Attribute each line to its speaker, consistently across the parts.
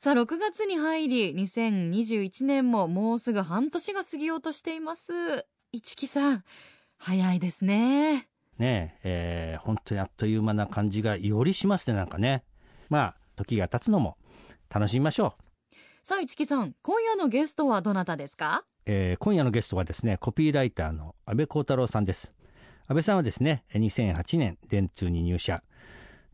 Speaker 1: さあ、6月に入り、2021年ももうすぐ半年が過ぎようとしています。市木さん、早いですね。
Speaker 2: ねええー本当にあっという間な感じがよりしますねなんかね。まあ時が経つのも楽しみましょう。
Speaker 1: さあ、市木さん、今夜のゲストはどなたですか？
Speaker 2: えー今夜のゲストはですねコピーライターの安倍光太郎さんです。安倍さんはですね2008年電通に入社。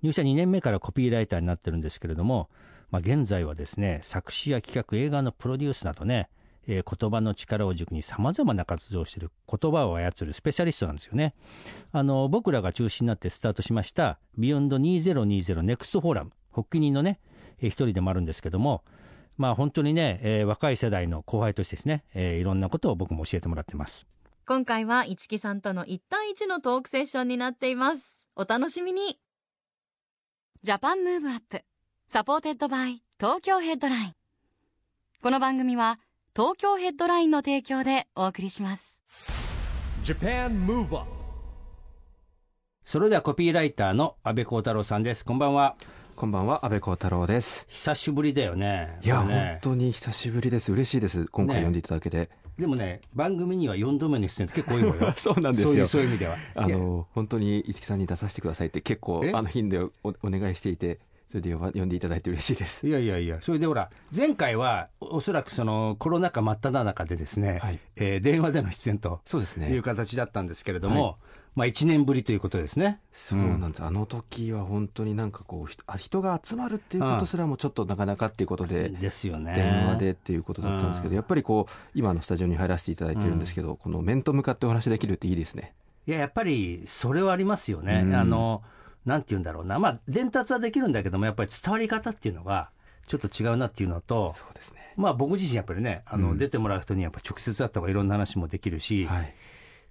Speaker 2: 入社2年目からコピーライターになってるんですけれども、まあ、現在はですね作詞や企画映画のプロデュースなどね、えー言葉の力を軸にさまざまな活動をしている言葉を操るスペシャリストなんですよねあの僕らが中心になってスタートしました BEYOND 2020 NEXT FORUM 発起人のね、えー一人でもあるんですけどもまあ本当にね、えー若い世代の後輩としてですね、えーいろんなことを僕も教えてもらってます。
Speaker 1: 今回は一木さんとの1対1のトークセッションになっています。お楽しみに。JAPAN MOVE UP SUPPORTED BY TOKYO HEADLINE。この番組は東京ヘッドラインの提供でお送りします。
Speaker 3: JAPAN MOVE UP
Speaker 2: それではコピーライターの阿部広太郎さんです。こんばんは。
Speaker 4: こんばんは、阿部広太郎です。
Speaker 2: 久しぶりだよね。
Speaker 4: いや、
Speaker 2: ね
Speaker 4: 本当に久しぶりです。嬉しいです。今回
Speaker 2: ね
Speaker 4: 呼んでいただけて。
Speaker 2: でもね、番組には4度目の出演って結構多いのよ。
Speaker 4: そうなんですよ
Speaker 2: そういうそういう意味では。
Speaker 4: あの、本当に一木さんに出させてくださいって結構
Speaker 2: え、
Speaker 4: あの、頻度おお願いしていて、それで呼んでいただいて嬉しいです。
Speaker 2: いやいやいや、それでほら、前回はおおそらくそのコロナ禍真っ只中でですね、
Speaker 4: はい
Speaker 2: えー電話での出演と
Speaker 4: そうですね
Speaker 2: いう。形だったんですけれども、
Speaker 4: はい
Speaker 2: まあ1年ぶりということですね。
Speaker 4: そうなんです。あの時は本当になんかこう、人が集まるっていうことすらもちょっとなかなかっていうことで、
Speaker 2: ですよね。
Speaker 4: 電話でっていうことだったんですけ
Speaker 2: うん
Speaker 4: ど、やっぱりこう、今のスタジオに入らせていただいてるんですけど、この面と向かってお話できるっていいですね。
Speaker 2: いや、やっぱりそれはありますよね。
Speaker 4: うん
Speaker 2: あの、なんて言うんだろうな。まあ、伝達はできるんだけども、やっぱり伝わり方っていうのが、ちょっと違うなっていうのと、
Speaker 4: そうですね。
Speaker 2: まあ僕自身やっぱりね、あの、
Speaker 4: うん。
Speaker 2: 出てもらう人にやっぱ直接会った方がいろんな話もできるし、
Speaker 4: はい。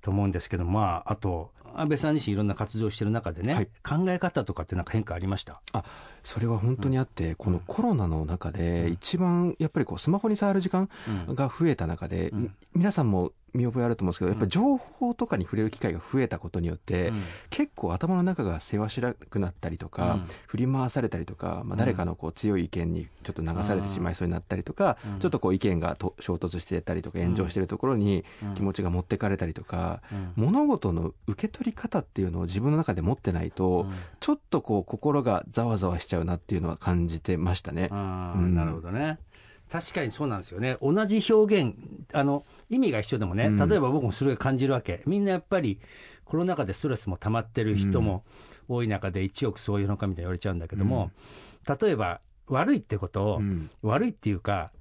Speaker 2: と思うんですけど、まあ、あと、安倍さん自身いろんな活動をしてる中でね、
Speaker 4: はい。
Speaker 2: 考え方とかってなんか変化ありました？
Speaker 4: あそれは本当にあって、このコロナの中で、一番やっぱりこうスマホに触る時間
Speaker 2: うん。
Speaker 4: が増えた中で、
Speaker 2: うん。
Speaker 4: 皆さんも見覚えあると思うんですけど、やっぱり情報とかに触れる機会が増えたことによって、
Speaker 2: うん。
Speaker 4: 結構頭の中がせわしなくなったりとか、
Speaker 2: うん。
Speaker 4: 振り回されたりとか、まあ、誰かのこう強い意見にちょっと流されてしまいそうになったりとか、
Speaker 2: うん。
Speaker 4: ちょっとこう意見がと衝突してたりとか炎上してるところに
Speaker 2: うん。
Speaker 4: 気持ちが持ってかれたりとか、
Speaker 2: うん。
Speaker 4: 物事の受け取り方っていうのを自分の中で持ってないと、
Speaker 2: うん。
Speaker 4: ちょっとこう心がざわざわしちゃうなっていうのは感じてましたね。
Speaker 2: なるほどね。確かにそうなんですよね。同じ表現、あの、意味が一緒でもね、
Speaker 4: うん
Speaker 2: 例えば僕もそれを感じるわけ。みんなやっぱり、コロナ禍でストレスも溜まってる人も多い中で一億そういうのかみたいに言われちゃうんだけども、例えば、悪いってことを、
Speaker 4: うん
Speaker 2: 悪いっていうか、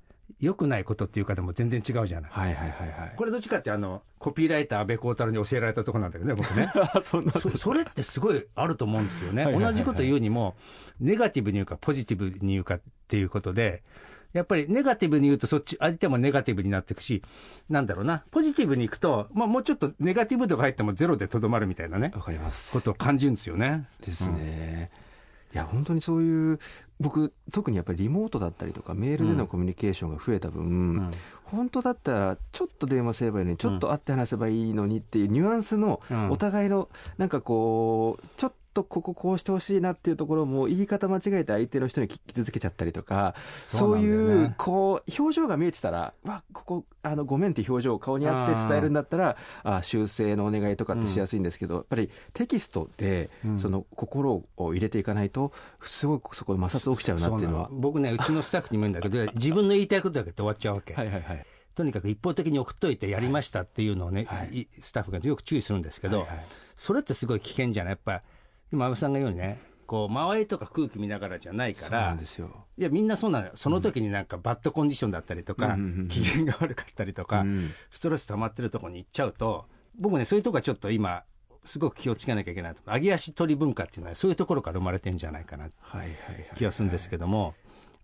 Speaker 2: 良くないことっていうかでも全然違うじゃない。
Speaker 4: はいはいはいはい。
Speaker 2: これどっちかってあの、コピーライター安倍光太郎に教えられたところなんだけどね、僕ね。
Speaker 4: そんな
Speaker 2: そそれってすごいあると思うんですよね。同じこと言うにも、ネガティブに言うか、ポジティブに言うかっていうことで、やっぱりネガティブに言うと、そっち、相手もネガティブになっていくし、なんだろうな、ポジティブにいくと、まあ、もうちょっとネガティブ度が入ってもゼロでとどまるみたいなね、
Speaker 4: わかります。
Speaker 2: ことを感じるんですよね。
Speaker 4: ですね。いや本当にそういう僕特にやっぱりリモートだったりとかメールでのコミュニケーションが増えた分、
Speaker 2: うん
Speaker 4: 本当だったらちょっと電話すればいいのにちょっと会って話せばいいのにっていうニュアンスの
Speaker 2: うん
Speaker 4: お互いのなんかこうちょっとこここうしてほしいなっていうところも言い方間違えて相手の人に傷つけちゃったりとか
Speaker 2: そ
Speaker 4: そう
Speaker 2: ね
Speaker 4: いうこう表情が見えてたらわここあのごめんって表情を顔にあって伝えるんだったらあ修正のお願いとかってしやすいんですけど、やっぱりテキストで
Speaker 2: うん。
Speaker 4: その心を入れていかないとすごくそこで摩擦起きちゃうなっていうのは。
Speaker 2: そな僕ね、うちのスタッフにも言うんだけど、自分の言いたいことだけで終わっちゃうわけ。
Speaker 4: はいはいはい。
Speaker 2: とにかく一方的に送っといてやりましたっていうのをね、
Speaker 4: はい
Speaker 2: いスタッフがよく注意するんですけど、
Speaker 4: はいはい
Speaker 2: それってすごい危険じゃないやっぱ今安倍さんが言うようにねこう周りとか空気見ながらじゃないか
Speaker 4: そうな
Speaker 2: ら
Speaker 4: んですよ。
Speaker 2: いやみんなそうなのよ。その時になんかバッドコンディションだったりとか、機嫌が悪かったりとか、
Speaker 4: うん。
Speaker 2: ストレス溜まってるところに行っちゃうと僕ねそういうとこはちょっと今すごく気をつけなきゃいけないと上げ足取り文化っていうのはそういうところから生まれてんじゃないかな
Speaker 4: はいはいはい
Speaker 2: 気がするんですけども、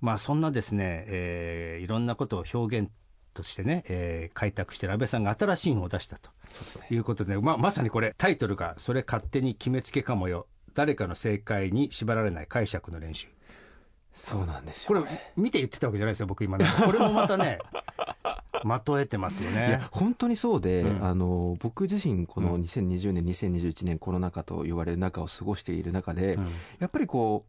Speaker 2: まあそんなですね、えーいろんなことを表現としてね、えー開拓してる安倍さんが新しい本を出したということで、ままさにこれタイトルが「それ勝手に決めつけかもよ誰かの正解に縛られない解釈の練習」
Speaker 4: そうなんですよ
Speaker 2: これ見て言ってたわけじゃないですよ僕今ね。これもまたね まとえてますよ
Speaker 4: い
Speaker 2: ね
Speaker 4: や本当にそうで、
Speaker 2: うん。
Speaker 4: あの僕自身この
Speaker 2: うん。
Speaker 4: 2020年、2021年コロナ禍と言われる中を過ごしている中で、
Speaker 2: うん。
Speaker 4: やっぱりこ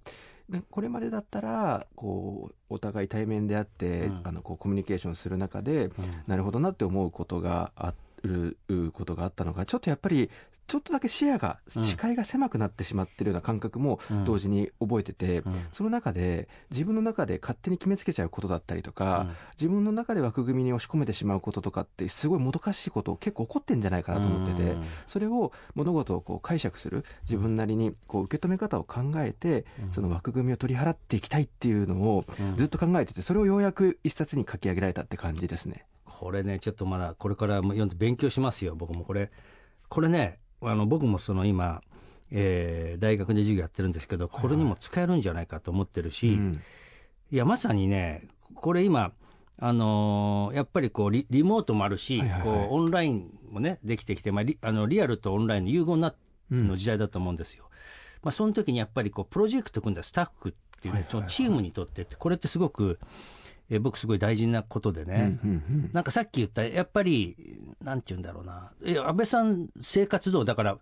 Speaker 4: うねこれまでだったらこうお互い対面であって、
Speaker 2: うん。
Speaker 4: あのこうコミュニケーションする中で
Speaker 2: うん。
Speaker 4: なるほどなって思うことがあることがあったのがちょっとやっぱりちょっとだけ視野が
Speaker 2: うん。
Speaker 4: 視界が狭くなってしまってるような感覚も
Speaker 2: うん。
Speaker 4: 同時に覚えてて、
Speaker 2: うん。
Speaker 4: その中で自分の中で勝手に決めつけちゃうことだったりとか、自分の中で枠組みに押し込めてしまうこととかってすごいもどかしいこと結構起こってんじゃないかなと思ってて、
Speaker 2: うん。
Speaker 4: それを物事をこう解釈する自分なりにこう受け止め方を考えて、
Speaker 2: うん。
Speaker 4: その枠組みを取り払っていきたいっていうのを
Speaker 2: うん。
Speaker 4: ずっと考えててそれをようやく一冊に書き上げられたって感じですね。
Speaker 2: これねちょっとまだこれからも読んで勉強しますよ僕もこれ。これねあの僕もその今、えー大学で授業やってるんですけどこれにも使えるんじゃないかと思ってるし、
Speaker 4: うん。
Speaker 2: いやまさにねこれ今あのーやっぱりこうリリモートもあるし、
Speaker 4: はいはいはい。
Speaker 2: こうオンラインもねできてきて、まあ、リあのリアルとオンラインの融合な
Speaker 4: うん。
Speaker 2: の時代だと思うんですよ。まあ、その時にやっぱりこうプロジェクト組んだスタッフっていうね、
Speaker 4: はいはいはい。
Speaker 2: そのチームにとってってこれってすごく、えー僕すごい大事なことでね、
Speaker 4: うんうん
Speaker 2: なんかさっき言ったやっぱりなんて言うんだろうな。え安倍さん生活道だから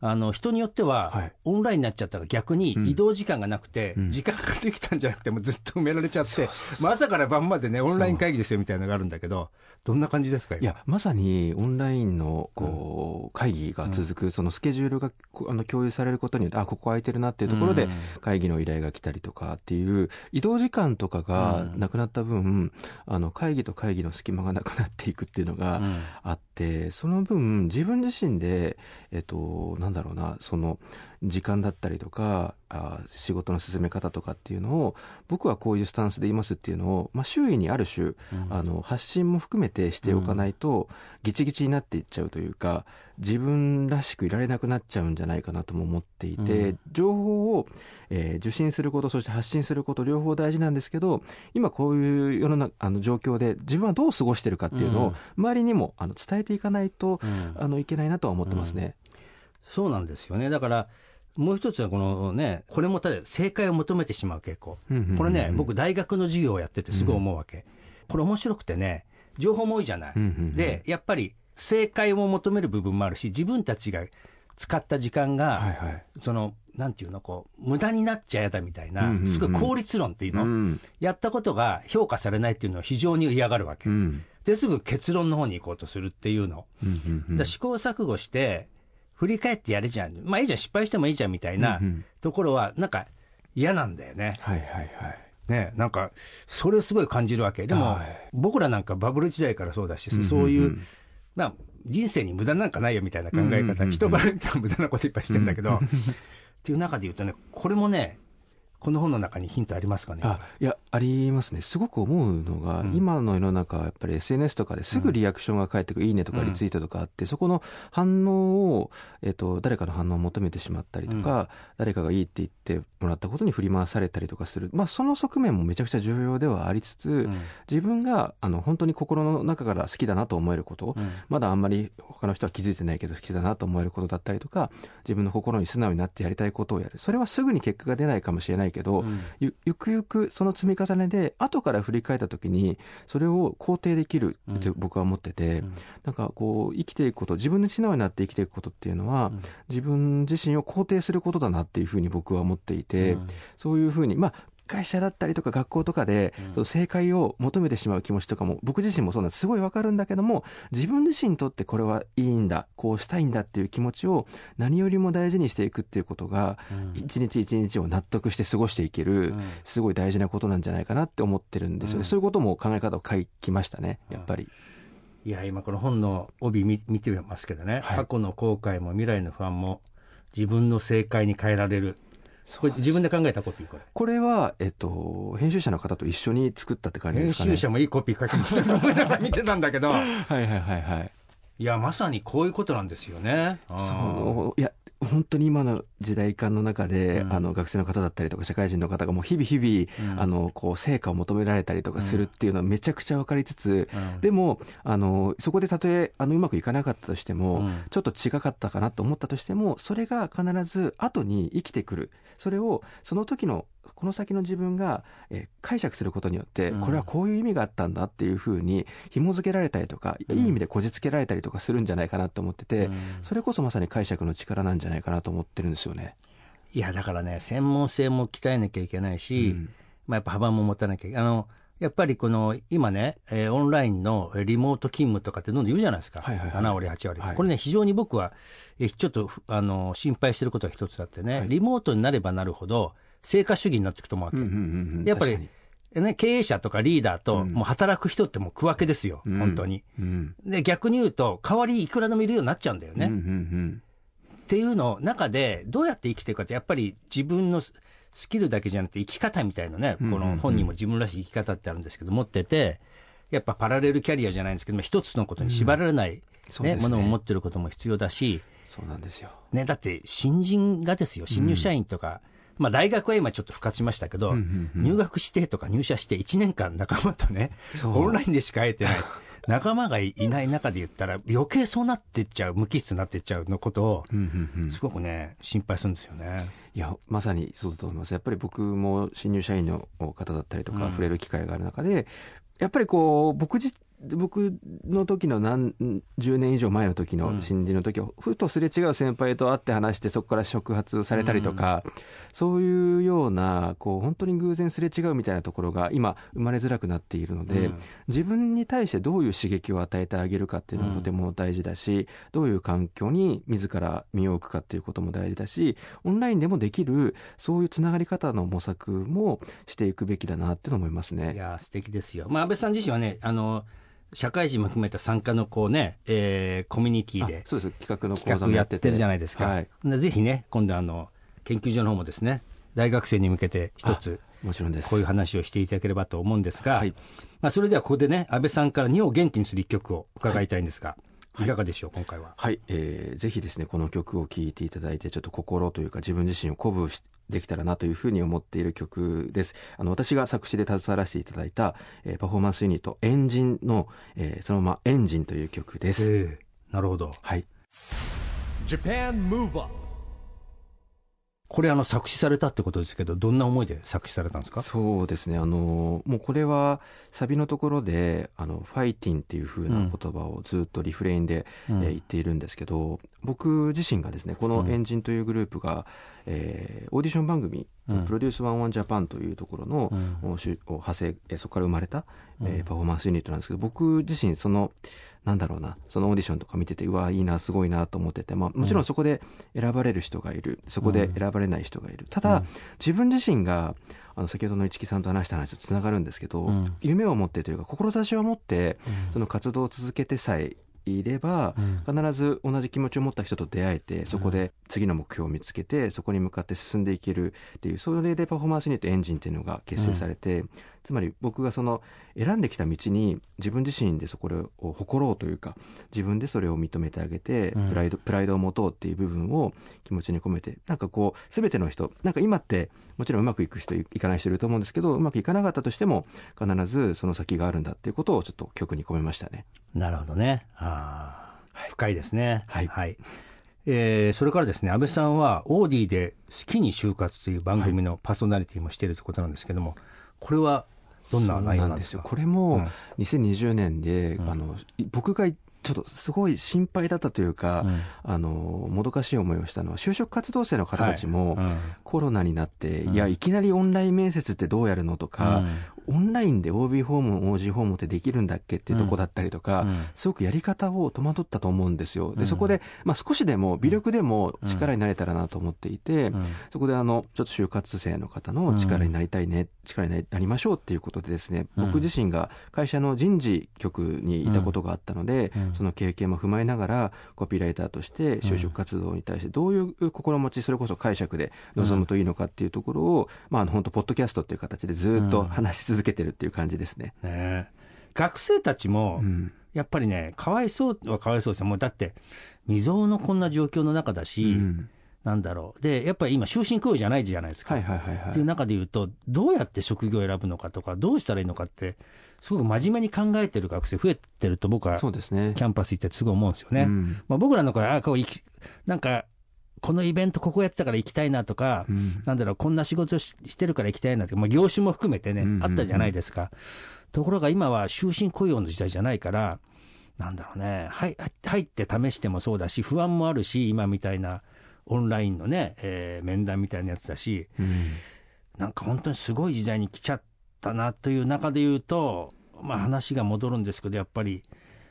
Speaker 2: あの人によっては、
Speaker 4: はい。
Speaker 2: オンラインになっちゃったから逆に
Speaker 4: うん。
Speaker 2: 移動時間がなくて、
Speaker 4: うん。
Speaker 2: 時間ができたんじゃなくてもうずっと埋められちゃって、まあ朝から晩までねオンライン会議ですよみたいなのがあるんだけどどんな感じですか今？
Speaker 4: いやまさにオンラインのこう会議が続く、そのスケジュールがこあの共有されることによってあここ空いてるなっていうところで
Speaker 2: うん。
Speaker 4: 会議の依頼が来たりとかっていう移動時間とかが
Speaker 2: うん。
Speaker 4: なくなった分、あの会議と会議の隙間がなくなっていくっていうのが
Speaker 2: うん。
Speaker 4: あってその分自分自身でえっとなんだろうなその時間だったりとかあ仕事の進め方とかっていうのを僕はこういうスタンスでいますっていうのを、まあ、周囲にある種あの発信も含めてしておかないと、ギチギチになっていっちゃうというか自分らしくいられなくなっちゃうんじゃないかなとも思っていて、
Speaker 2: うん。
Speaker 4: 情報を、えー受信することそして発信すること両方大事なんですけど今こういう世の中あの状況で自分はどう過ごしてるかっていうのを周りにもあの伝えていかないと、
Speaker 2: うん。
Speaker 4: あのいけないなとは思ってますね。
Speaker 2: そうなんですよね。だからもう一つはこのねこれもただ正解を求めてしまう傾向。これね、僕大学の授業をやっててすごい思うわけ、これ面白くてね情報も多いじゃない、でやっぱり正解を求める部分もあるし自分たちが使った時間が、
Speaker 4: はいはい。
Speaker 2: そのなんていうのこう無駄になっちゃやだみたいな、すごい効率論っていうの、
Speaker 4: うん
Speaker 2: やったことが評価されないっていうのを非常に嫌がるわけ、
Speaker 4: うん。
Speaker 2: ですぐ結論の方に行こうとするっていうの、
Speaker 4: うんうん。うん
Speaker 2: だから試行錯誤して振り返ってやるじゃん。まあいいじゃん。失敗してもいいじゃんみたいなところはなんか嫌なんだよね。
Speaker 4: はいはいはい。
Speaker 2: ね、なんかそれをすごい感じるわけ。でも、
Speaker 4: はい。
Speaker 2: 僕らなんかバブル時代からそうだし、そういう、まあ、人生に無駄なんかないよみたいな考え方、人から見たら無駄なこといっぱいしてんだけど、っていう中で言うとねこれもねこの本の中にヒントありますかね？
Speaker 4: あいやありますね。すごく思うのが、
Speaker 2: うん。
Speaker 4: 今の世の中はやっぱり SNS とかですぐリアクションが返ってくる「いいね」とか
Speaker 2: うん
Speaker 4: リツイートとかあって、そこの反応を、えっと誰かの反応を求めてしまったりとか、誰かがいいって言ってもらったことに振り回されたりとかする、まあ、その側面もめちゃくちゃ重要ではありつつ、
Speaker 2: うん。
Speaker 4: 自分があの本当に心の中から好きだなと思えること、
Speaker 2: うん。
Speaker 4: まだあんまり他の人は気づいてないけど好きだなと思えることだったりとか自分の心に素直になってやりたいことをやる。それはすぐに結果が出ないかもしれないけど、
Speaker 2: うん。
Speaker 4: ゆゆくゆくその積み重ねで後から振り返った時にそれを肯定できるって僕は思ってて、
Speaker 2: うん。
Speaker 4: なんかこう生きていくこと自分で素直になって生きていくことっていうのは、
Speaker 2: うん。
Speaker 4: 自分自身を肯定することだなっていうふうに僕は思っていて、
Speaker 2: うん。
Speaker 4: そういうふうにまあ会社だったりとか学校とかで、
Speaker 2: うん。
Speaker 4: その正解を求めてしまう気持ちとかも僕自身もそうなんです。すごいわかるんだけども自分自身にとってこれはいいんだこうしたいんだっていう気持ちを何よりも大事にしていくっていうことが
Speaker 2: うん。
Speaker 4: 一日一日を納得して過ごしていける、
Speaker 2: うん。
Speaker 4: すごい大事なことなんじゃないかなって思ってるんですよね、
Speaker 2: うん。
Speaker 4: そういうことも考え方を書きましたねやっぱり、
Speaker 2: いや今この本の帯見見てますけどね、
Speaker 4: はい。
Speaker 2: 過去の後悔も未来の不安も自分の正解に変えられるこれ自分で考えたコピーこれ
Speaker 4: これは、えっと、編集者の方と一緒に作ったって感じで
Speaker 2: 編
Speaker 4: すかね。
Speaker 2: 集者もいいコピー書きますよ。見てたんだけど。
Speaker 4: はいはいはいはい。
Speaker 2: いやまさにこういうことなんですよね。
Speaker 4: そう。いや本当に今の時代感の中で、
Speaker 2: うん。
Speaker 4: あの学生の方だったりとか社会人の方がもう日々日々、
Speaker 2: うん。
Speaker 4: あのこう成果を求められたりとかするっていうのはめちゃくちゃ分かりつつ、
Speaker 2: うん。
Speaker 4: でもあのそこでたとえあのうまくいかなかったとしても、
Speaker 2: うん。
Speaker 4: ちょっと違かったかなと思ったとしてもそれが必ず後に生きてくる。それをその時のこの先の自分が、えー解釈することによって、
Speaker 2: うん。
Speaker 4: これはこういう意味があったんだっていうふうに紐付けられたりとか、
Speaker 2: うん。
Speaker 4: いい意味でこじつけられたりとかするんじゃないかなと思ってて、
Speaker 2: うん。
Speaker 4: それこそまさに解釈の力なんじゃないかなと思ってるんですよね。
Speaker 2: いやだからね専門性も鍛えなきゃいけないし、
Speaker 4: うん。
Speaker 2: まあ、やっぱ幅も持たなきゃいけない。あのやっぱりこの今ね、えーオンラインのえーリモート勤務とかってどんどん言うじゃないですか、
Speaker 4: はいはいはい。
Speaker 2: 7割、8割、
Speaker 4: はい。
Speaker 2: これね、非常に僕は、えーちょっとふあの心配してることが一つあってね、
Speaker 4: はい。
Speaker 2: リモートになればなるほど、成果主義になっていくと思うわけ、
Speaker 4: うんうんうんうん。
Speaker 2: やっぱりね、経営者とかリーダーと、
Speaker 4: うん。
Speaker 2: もう働く人ってもう区分けですよ、
Speaker 4: うん。
Speaker 2: 本当に。
Speaker 4: にうん。
Speaker 2: で、逆に言うと、代わりいくらでもいるようになっちゃうんだよね。
Speaker 4: うんうん
Speaker 2: っていうの中で、どうやって生きていくかって、やっぱり自分のススキルだけじゃなくて、生き方みたいなね、
Speaker 4: うんうんうん。
Speaker 2: この本人も自分らしい生き方ってあるんですけど、持ってて、やっぱパラレルキャリアじゃないんですけど、一つのことに縛られない、ね。ものを持ってることも必要だし、
Speaker 4: そうなんですよ。
Speaker 2: ね、だって新人がですよ、新入社員とか、まあ大学は今ちょっと復活しましたけど、
Speaker 4: うんうんうん。
Speaker 2: 入学してとか入社して1年間仲間とね、
Speaker 4: そう。
Speaker 2: オンラインでしか会えてない。仲間がいない中で言ったら余計そうなってっちゃう無機質になってっちゃうのことをすごくね心配するんですよね。
Speaker 4: いやまさにそうだと思います。やっぱり僕も新入社員の方だったりとか
Speaker 2: うん。
Speaker 4: 触れる機会がある中で、やっぱりこう僕自僕の時の何10年以上前の時
Speaker 2: うん
Speaker 4: の新人の時は、ふとすれ違う先輩と会って話してそこから触発されたりとか、そういうようなこう本当に偶然すれ違うみたいなところが今生まれづらくなっているので、
Speaker 2: うん
Speaker 4: 自分に対してどういう刺激を与えてあげるかっていうのもとても大事だし、どういう環境に自ら身を置くかっていうことも大事だしオンラインでもできるそういうつながり方の模索もしていくべきだなって思います
Speaker 2: い
Speaker 4: ね。
Speaker 2: や素敵ですよ。まあ安倍さん自身はねあの社会人も含めた参加のこうね、えーコミュニティ
Speaker 4: あ
Speaker 2: で
Speaker 4: そうです企画の講
Speaker 2: 企
Speaker 4: 座もやってて
Speaker 2: 画やってるじゃないですか。
Speaker 4: はい、
Speaker 2: でぜひね今度あの研究所の方もですね大学生に向けて一つ
Speaker 4: もちろんです。
Speaker 2: こういう話をしていただければと思うんですが、
Speaker 4: はい
Speaker 2: まあ、それではここでね安倍さんから日本を元気にする一曲を伺いたいんですが、い、かがでしょう今回は？
Speaker 4: はい、えーぜひですねこの曲を聴いていただいてちょっと心というか自分自身を鼓舞しできたらなというふうに思っている曲です。あの私が作詞で携わらせていただいた、えーパフォーマンスユニットエンジンの、えーそのままエンジンという曲です、
Speaker 2: ええなるほど。
Speaker 4: はい。
Speaker 3: Japan Move Up
Speaker 2: これあの作詞されたってことですけどどんな思いで作詞されたんですか？
Speaker 4: そうですね。あのもうこれはサビのところで「あのファイティン」っていう風な言葉をずっとリフレインで、
Speaker 2: うん。
Speaker 4: えー言っているんですけど僕自身がですねこのエンジンというグループが、えーオーディション番組「
Speaker 2: うん。
Speaker 4: プロデュース101ジャパンというところの、
Speaker 2: うん。
Speaker 4: 派生えーそこから生まれた、えー
Speaker 2: うん。
Speaker 4: パフォーマンスユニットなんですけど僕自身そのなんだろうなそのオーディションとか見ててうわいいなすごいなと思ってて、まあ、もちろんそこで選ばれる人がいるそこで選ばれない人がいる。ただ、
Speaker 2: うん。
Speaker 4: 自分自身があの先ほどの市木さんと話した話とつながるんですけど、
Speaker 2: うん。
Speaker 4: 夢を持ってというか志を持って
Speaker 2: うん。
Speaker 4: その活動を続けてさえいれば、
Speaker 2: うん。
Speaker 4: 必ず同じ気持ちを持った人と出会えてそこで次の目標を見つけてそこに向かって進んでいけるっていうそれでパフォーマンスユニットエンジンっていうのが結成されて、つまり僕がその選んできた道に自分自身でそこを誇ろうというか自分でそれを認めてあげて
Speaker 2: うん。
Speaker 4: プライド,、プライドを持とうっていう部分を気持ちに込めてなんかこう全ての人なんか今ってもちろんうまくいく人いかない人いると思うんですけどうまくいかなかったとしても必ずその先があるんだっていうことをちょっと曲に込めましたね。
Speaker 2: なるほどね。あー深いですね。
Speaker 4: はい。
Speaker 2: えーそれからですね安倍さんはオーディで「好きに就活」という番組のパーソナリティもしているということなんですけどもこれはどんな内容なんですか？
Speaker 4: これも
Speaker 2: うん。
Speaker 4: 2020年で、
Speaker 2: うん。
Speaker 4: あのい僕がちょっとすごい心配だったというか、
Speaker 2: うん。
Speaker 4: あのもどかしい思いをしたのは就職活動生の方たちも、コロナになって、
Speaker 2: うん。
Speaker 4: いやいきなりオンライン面接ってどうやるのとか、オンラインで OB 訪問 OG 訪問ってできるんだっけっていうとこだったりとか、
Speaker 2: うん。
Speaker 4: すごくやり方を戸惑ったと思うんですよ。
Speaker 2: うん。
Speaker 4: でそこで、まあ、少しでも微力でも力になれたらなと思っていて、
Speaker 2: うん。
Speaker 4: そこであのちょっと就活生の方の力になりたいね、力になりましょうっていうことでですね、
Speaker 2: うん。
Speaker 4: 僕自身が会社の人事局にいたことがあったので、
Speaker 2: うん。
Speaker 4: その経験も踏まえながらコピーライターとして就職活動に対してどういう心持ちそれこそ解釈で臨むといいのかっていうところを、まああの本当ポッドキャストっていう形でずっと話し続けてるっていう感じですね。
Speaker 2: ねえ。学生たちも
Speaker 4: うん。
Speaker 2: やっぱりねかわいそうはかわいそうですよ。もうだって未曾有のこんな状況の中だし、
Speaker 4: うん
Speaker 2: なんだろう、でやっぱり今、終身雇用じゃないじゃないですか。
Speaker 4: はいはいはいはい。
Speaker 2: っていう中で言うと、どうやって職業を選ぶのかとか、どうしたらいいのかって、すごく真面目に考えてる学生増えてると、僕は
Speaker 4: そうですね。
Speaker 2: キャンパス行ってすごい思うんですよね。
Speaker 4: うん。
Speaker 2: まあ、僕らの頃は、あこう行きなんか、このイベント、ここやってたから行きたいなとか、
Speaker 4: うん。
Speaker 2: なんだろう、こんな仕事ししてるから行きたいなとか、まあ、業種も含めてね、
Speaker 4: うんうんうん。
Speaker 2: あったじゃないですか。ところが今は終身雇用の時代じゃないから、なんだろうね、はい入って試してもそうだし、不安もあるし、今みたいなオンラインのね、えー面談みたいなやつだし、
Speaker 4: うん。
Speaker 2: なんか本当にすごい時代に来ちゃったなという中で言うと、まあ、話が戻るんですけど、やっぱり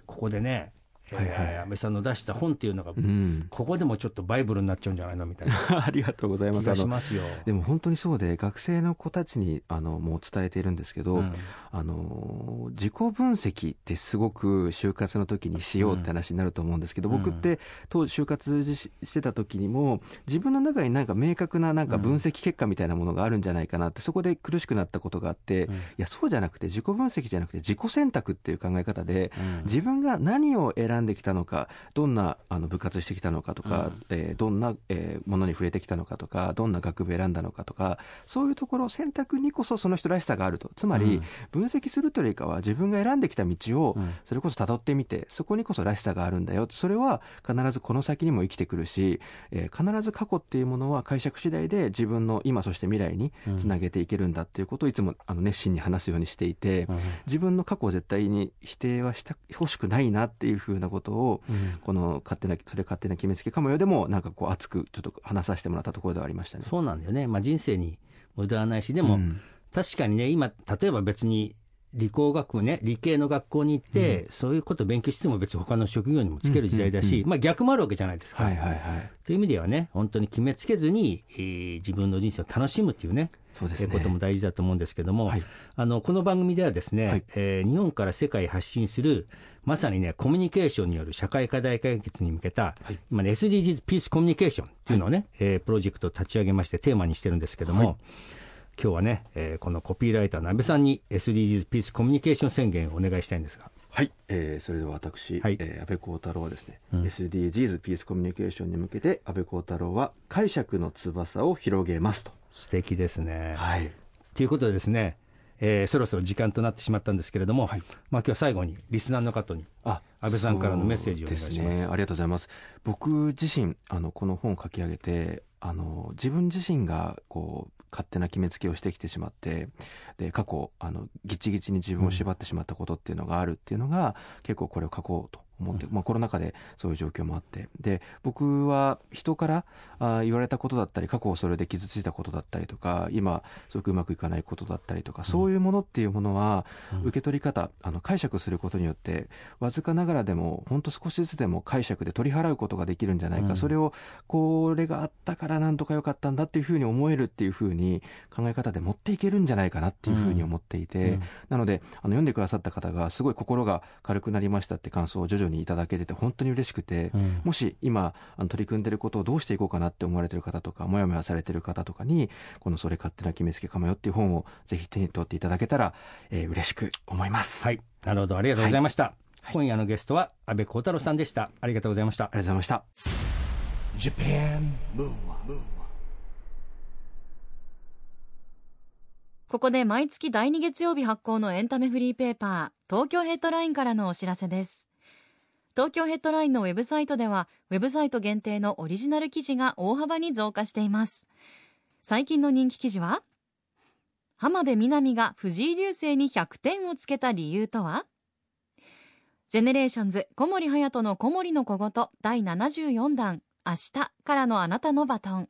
Speaker 2: ここでね、えー
Speaker 4: はいはい。
Speaker 2: 安倍さんの出した本っていうのが、
Speaker 4: うん。
Speaker 2: ここでもちょっとバイブルになっちゃうんじゃないのみたいな。
Speaker 4: ありがとうございま
Speaker 2: 気
Speaker 4: す。あの
Speaker 2: がしますよ。
Speaker 4: でも本当にそうで学生の子たちにあのもう伝えているんですけど、
Speaker 2: うん。
Speaker 4: あの自己分析ってすごく就活の時にしようって話になると思うんですけど、
Speaker 2: うん。
Speaker 4: 僕って当時就活ししてた時にも自分の中になんか明確ななんか分析結果みたいなものがあるんじゃないかなってそこで苦しくなったことがあって、
Speaker 2: うん。
Speaker 4: いやそうじゃなくて自己分析じゃなくて自己選択っていう考え方で、
Speaker 2: うん。
Speaker 4: 自分が何を選んできたのかどんなあの部活してきたのかとか、
Speaker 2: うん。
Speaker 4: えーどんな、えーものに触れてきたのかとかどんな学部選んだのかとかそういうところ選択にこそその人らしさがあると。つまり、
Speaker 2: うん。
Speaker 4: 分析するというよりかは自分が選んできた道を
Speaker 2: うん。
Speaker 4: それこそ辿ってみてそこにこそらしさがあるんだよ。それは必ずこの先にも生きてくるし、えー必ず過去っていうものは解釈次第で自分の今そして未来につなげていけるんだっていうことをいつもあの熱心に話すようにしていて、
Speaker 2: うん。
Speaker 4: 自分の過去を絶対に否定はした欲しくないなっていうふうなことを
Speaker 2: うん。
Speaker 4: この勝手なそれ勝手な決めつけかもよ。でもなんかこう熱くちょっと話させてもらったところではありましたね。
Speaker 2: そうなんだよね、まあ、人生に無駄はないし、でも、
Speaker 4: うん。
Speaker 2: 確かにね、今、例えば別に理工学部ね、理系の学校に行って、そういうことを勉強しても、別に他の職業にもつける時代だし、
Speaker 4: うんうん
Speaker 2: まあ、逆もあるわけじゃないですか。
Speaker 4: はいはいはい。
Speaker 2: という意味ではね、本当に決めつけずに、えー自分の人生を楽しむっていうね、
Speaker 4: そうですね。
Speaker 2: えーことも大事だと思うんですけども、
Speaker 4: はい。
Speaker 2: あのこの番組ではですね、
Speaker 4: はい。
Speaker 2: えー日本から世界へ発信する、まさにね、コミュニケーションによる社会課題解決に向けた、
Speaker 4: はい。
Speaker 2: 今ね、SDGs ピースコミュニケーションっていうのをね、えープロジェクトを立ち上げまして、テーマにしてるんですけども、
Speaker 4: はい
Speaker 2: 今日はね、えーこのコピーライターの安倍さんに SDGs ピースコミュニケーション宣言をお願いしたいんですが。
Speaker 4: はい、えーそれでは私、
Speaker 2: はい
Speaker 4: えー安倍光太郎はですね、
Speaker 2: うん
Speaker 4: SDGs ピースコミュニケーションに向けて安倍光太郎は解釈の翼を広げますと。
Speaker 2: 素敵ですね。
Speaker 4: はい。
Speaker 2: ということでですね、えーそろそろ時間となってしまったんですけれども、
Speaker 4: はい
Speaker 2: まあ今日は最後にリスナーの方に
Speaker 4: あ
Speaker 2: 安倍さんからのメッセージをお願いします
Speaker 4: ね。ありがとうございます。僕自身、あの、この本を書き上げて、あの、自分自身が、こう、勝手な決めつけをしてきてしまって、で、過去、あの、ギチギチに自分を縛ってしまったことっていうのがあるっていうのが、結構これを書こうと思って、まあコロナ禍でそういう状況もあって、で、僕は人からあ言われたことだったり、過去それで傷ついたことだったりとか、今、すごくうまくいかないことだったりとか、そういうものっていうものは、受け取り方、あの、解釈することによって、わずかながらでも、本当少しずつでも解釈で取り払うことができるんじゃないか、
Speaker 2: うん。
Speaker 4: それを、これがあったからなんとか良かったんだっていうふうに思えるっていうふうに考え方で持っていけるんじゃないかなっていうふうに思っていて、
Speaker 2: うん。
Speaker 4: なので、あの、読んでくださった方が、すごい心が軽くなりましたって感想を徐々にいただけてて、本当に嬉しくて、
Speaker 2: うん
Speaker 4: もし今あの取り組んでることをどうしていこうかなって思われてる方とかもやもやされてる方とかにこの「それ勝手な決めつけかもよ」っていう本をぜひ手に取っていただけたら、えー嬉しく思います。
Speaker 2: はい、なるほど、ありがとうございました。今夜のゲストは安倍光太郎さんでした。ありがとうございました
Speaker 4: あ。りがとうございました。
Speaker 3: Japan Move Up,
Speaker 1: ここで毎月第2月曜日発行のエンタメフリーペーパー、東京ヘッドラインからのお知らせです。東京ヘッドラインのウェブサイトでは、ウェブサイト限定のオリジナル記事が大幅に増加しています。最近の人気記事は浜辺美波が藤井流星に100点をつけた理由とは？ジェネレーションズ小森隼人の小森の小言第74弾明日からのあなたのバトン。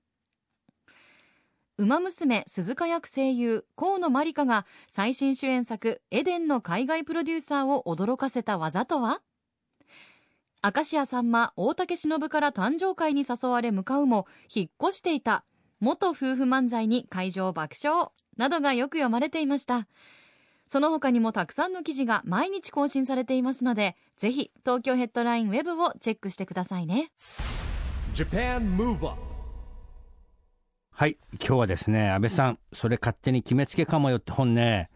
Speaker 1: ウマ娘スズカ役声優高野麻里佳が最新主演作「エデン」の海外プロデューサーを驚かせた技とは？明石家さんま大竹しのぶから誕生会に誘われ向かうも引っ越していた。元夫婦漫才に会場爆笑。などがよく読まれていました。その他にもたくさんの記事が毎日更新されていますのでぜひ東京ヘッドラインウェブをチェックしてくださいね。
Speaker 3: Japan Move Up
Speaker 2: はい、今日はですね、安倍さん、それ勝手に決めつけかもよって本ね、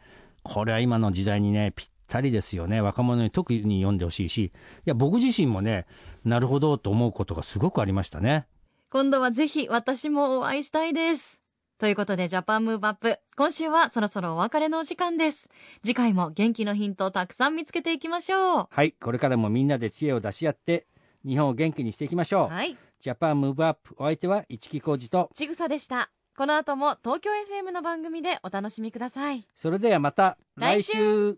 Speaker 2: これは今の時代にね、ぴったりですよね。若者に特に読んでほしいし、いや、僕自身もね、なるほどと思うことがすごくありましたね。
Speaker 1: 今度はぜひ私もお会いしたいです。ということでジャパンムーブアップ今週はそろそろお別れのお時間です。次回も元気のヒントをたくさん見つけていきましょう。
Speaker 2: はいこれからもみんなで知恵を出し合って日本を元気にしていきましょう、
Speaker 1: はい。
Speaker 2: ジャパンムーブアップお相手は市木浩二と。
Speaker 1: ちぐさでした。この後も東京 FM の番組でお楽しみください。
Speaker 2: それではまた
Speaker 1: 来
Speaker 2: 来週